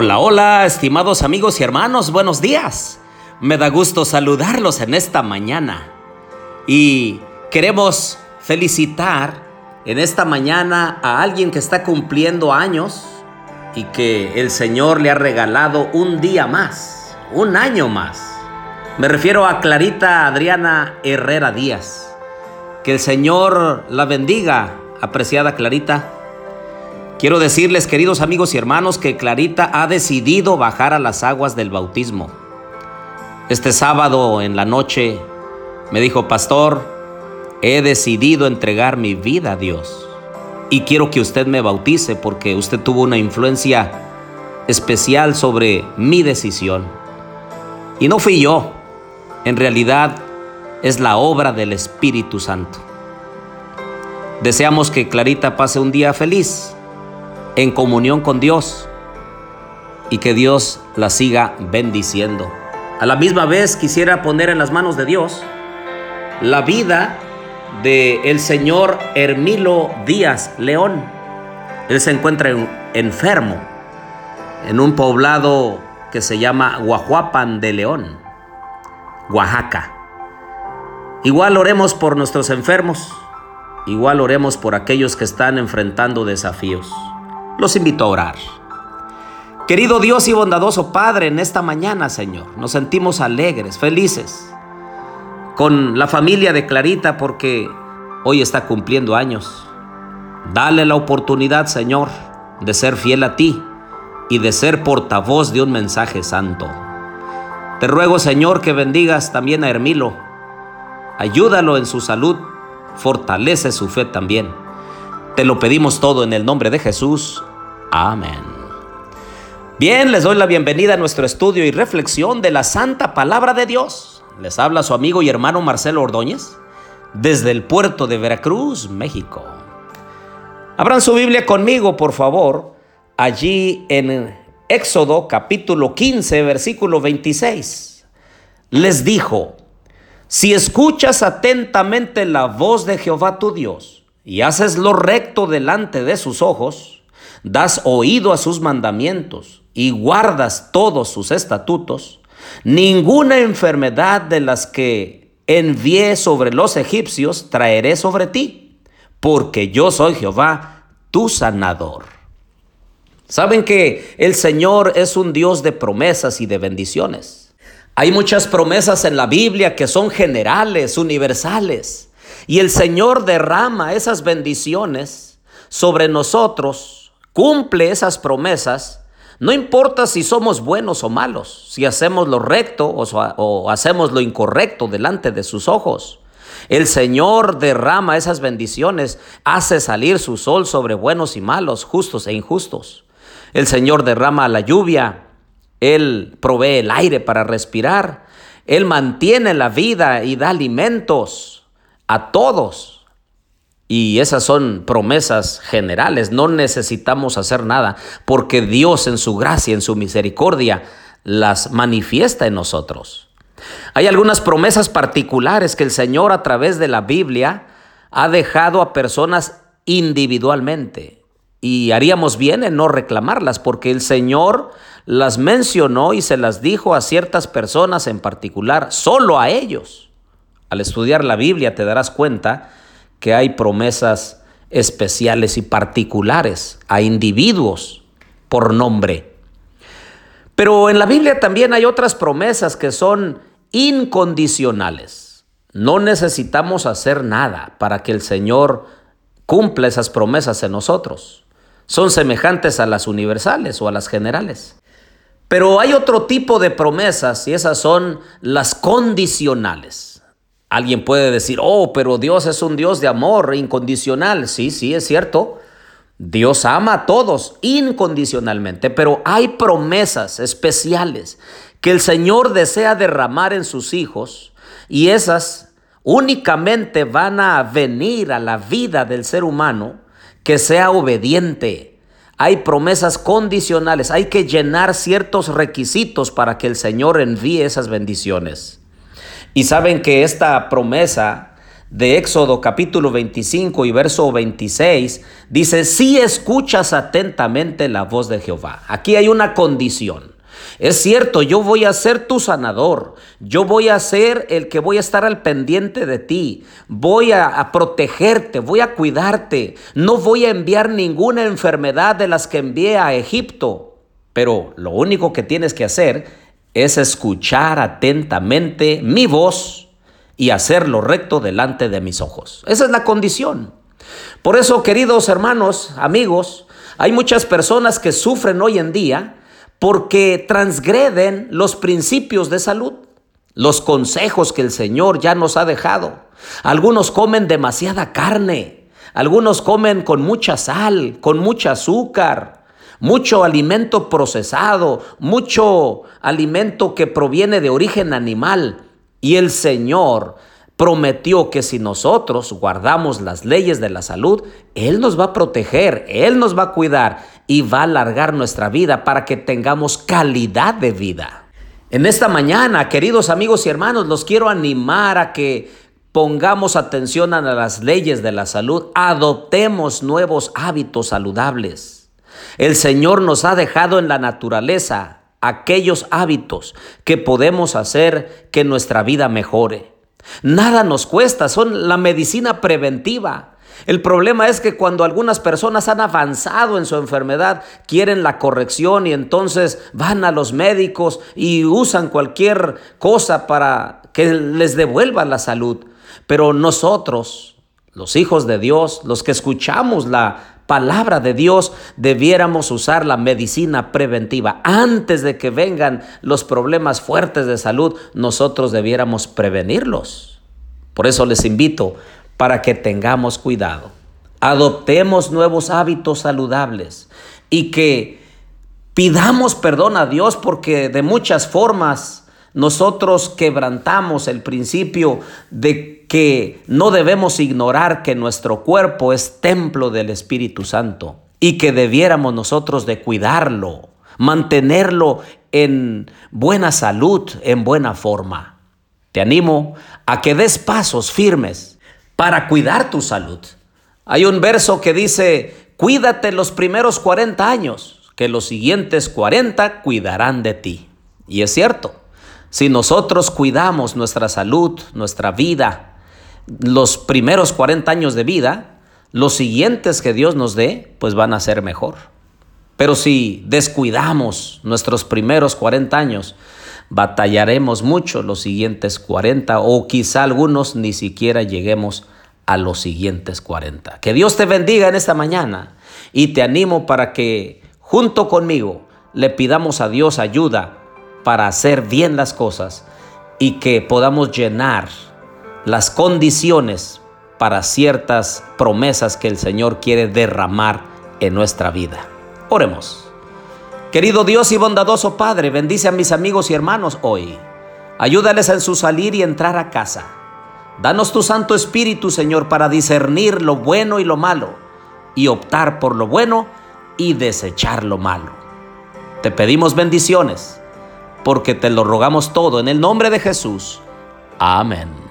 Hola, hola, estimados amigos y hermanos, buenos días. Me da gusto saludarlos en esta mañana. Y queremos felicitar en esta mañana a alguien que está cumpliendo años y que el Señor le ha regalado un día más, un año más. Me refiero a Clarita Adriana Herrera Díaz. Que el Señor la bendiga, apreciada Clarita. Quiero decirles, queridos amigos y hermanos, que Clarita ha decidido bajar a las aguas del bautismo. Este sábado en la noche me dijo, pastor, he decidido entregar mi vida a Dios. Y quiero que usted me bautice porque usted tuvo una influencia especial sobre mi decisión. Y no fui yo, en realidad es la obra del Espíritu Santo. Deseamos que Clarita pase un día feliz en comunión con Dios y que Dios la siga bendiciendo. A la misma vez quisiera poner en las manos de Dios la vida de el señor Hermilo Díaz León. Él se encuentra enfermo en un poblado que se llama Guajuapan de León, Oaxaca. Igual oremos por nuestros enfermos, igual oremos por aquellos que están enfrentando desafíos los invito a orar. Querido Dios y bondadoso Padre, en esta mañana, Señor, nos sentimos alegres, felices con la familia de Clarita porque hoy está cumpliendo años. Dale la oportunidad, Señor, de ser fiel a ti y de ser portavoz de un mensaje santo. Te ruego, Señor, que bendigas también a Hermilo. Ayúdalo en su salud, fortalece su fe también. Te lo pedimos todo en el nombre de Jesús. Amén. Bien, les doy la bienvenida a nuestro estudio y reflexión de la Santa Palabra de Dios. Les habla su amigo y hermano Marcelo Ordóñez desde el puerto de Veracruz, México. Abran su Biblia conmigo, por favor, allí en Éxodo capítulo 15, versículo 26. Les dijo, si escuchas atentamente la voz de Jehová tu Dios y haces lo recto delante de sus ojos, das oído a sus mandamientos y guardas todos sus estatutos, ninguna enfermedad de las que envié sobre los egipcios traeré sobre ti, porque yo soy Jehová, tu sanador. Saben que el Señor es un Dios de promesas y de bendiciones. Hay muchas promesas en la Biblia que son generales, universales, y el Señor derrama esas bendiciones sobre nosotros cumple esas promesas, no importa si somos buenos o malos, si hacemos lo recto o, hacemos lo incorrecto delante de sus ojos. El Señor derrama esas bendiciones, hace salir su sol sobre buenos y malos, justos e injustos. El Señor derrama la lluvia, Él provee el aire para respirar, Él mantiene la vida y da alimentos a todos. Y esas son promesas generales, no necesitamos hacer nada, porque Dios en su gracia, en su misericordia, las manifiesta en nosotros. Hay algunas promesas particulares que el Señor a través de la Biblia ha dejado a personas individualmente. Y haríamos bien en no reclamarlas, porque el Señor las mencionó y se las dijo a ciertas personas en particular, solo a ellos. Al estudiar la Biblia te darás cuenta que hay promesas especiales y particulares a individuos por nombre. Pero en la Biblia también hay otras promesas que son incondicionales. No necesitamos hacer nada para que el Señor cumpla esas promesas en nosotros. Son semejantes a las universales o a las generales. Pero hay otro tipo de promesas y esas son las condicionales. Alguien puede decir, oh, pero Dios es un Dios de amor incondicional. Sí, sí, es cierto. Dios ama a todos incondicionalmente, pero hay promesas especiales que el Señor desea derramar en sus hijos y esas únicamente van a venir a la vida del ser humano que sea obediente. Hay promesas condicionales, hay que llenar ciertos requisitos para que el Señor envíe esas bendiciones. Y saben que esta promesa de Éxodo capítulo 25 y verso 26, dice, si escuchas atentamente la voz de Jehová. Aquí hay una condición. Es cierto, yo voy a ser tu sanador, yo voy a ser el que voy a estar al pendiente de ti, voy a, protegerte, voy a cuidarte, no voy a enviar ninguna enfermedad de las que envié a Egipto, pero lo único que tienes que hacer es escuchar atentamente mi voz y hacer lo recto delante de mis ojos. Esa es la condición. Por eso, queridos hermanos, amigos, hay muchas personas que sufren hoy en día porque transgreden los principios de salud, los consejos que el Señor ya nos ha dejado. Algunos comen demasiada carne, algunos comen con mucha sal, con mucho azúcar, mucho alimento procesado, mucho alimento que proviene de origen animal. Y el Señor prometió que si nosotros guardamos las leyes de la salud, Él nos va a proteger, Él nos va a cuidar y va a alargar nuestra vida para que tengamos calidad de vida. En esta mañana, queridos amigos y hermanos, los quiero animar a que pongamos atención a las leyes de la salud, adoptemos nuevos hábitos saludables. El Señor nos ha dejado en la naturaleza aquellos hábitos que podemos hacer que nuestra vida mejore. Nada nos cuesta, son la medicina preventiva. El problema es que cuando algunas personas han avanzado en su enfermedad, quieren la corrección y entonces van a los médicos y usan cualquier cosa para que les devuelva la salud. Pero nosotros, los hijos de Dios, los que escuchamos la palabra de Dios, debiéramos usar la medicina preventiva. Antes de que vengan los problemas fuertes de salud, nosotros debiéramos prevenirlos. Por eso les invito para que tengamos cuidado. Adoptemos nuevos hábitos saludables y que pidamos perdón a Dios porque de muchas formas nosotros quebrantamos el principio de que no debemos ignorar que nuestro cuerpo es templo del Espíritu Santo y que debiéramos nosotros de cuidarlo, mantenerlo en buena salud, en buena forma. Te animo a que des pasos firmes para cuidar tu salud. Hay un verso que dice, cuídate los primeros 40 años, que los siguientes 40 cuidarán de ti. Y es cierto, si nosotros cuidamos nuestra salud, nuestra vida, los primeros 40 años de vida, los siguientes que Dios nos dé, pues van a ser mejor. Pero si descuidamos nuestros primeros 40 años, batallaremos mucho los siguientes 40 o quizá algunos ni siquiera lleguemos a los siguientes 40. Que Dios te bendiga en esta mañana y te animo para que junto conmigo le pidamos a Dios ayuda para hacer bien las cosas y que podamos llenar las condiciones para ciertas promesas que el Señor quiere derramar en nuestra vida. Oremos. Querido Dios y bondadoso Padre, bendice a mis amigos y hermanos hoy. Ayúdales en su salir y entrar a casa. Danos tu Santo Espíritu, Señor, para discernir lo bueno y lo malo, y optar por lo bueno y desechar lo malo. Te pedimos bendiciones, porque te lo rogamos todo en el nombre de Jesús. Amén.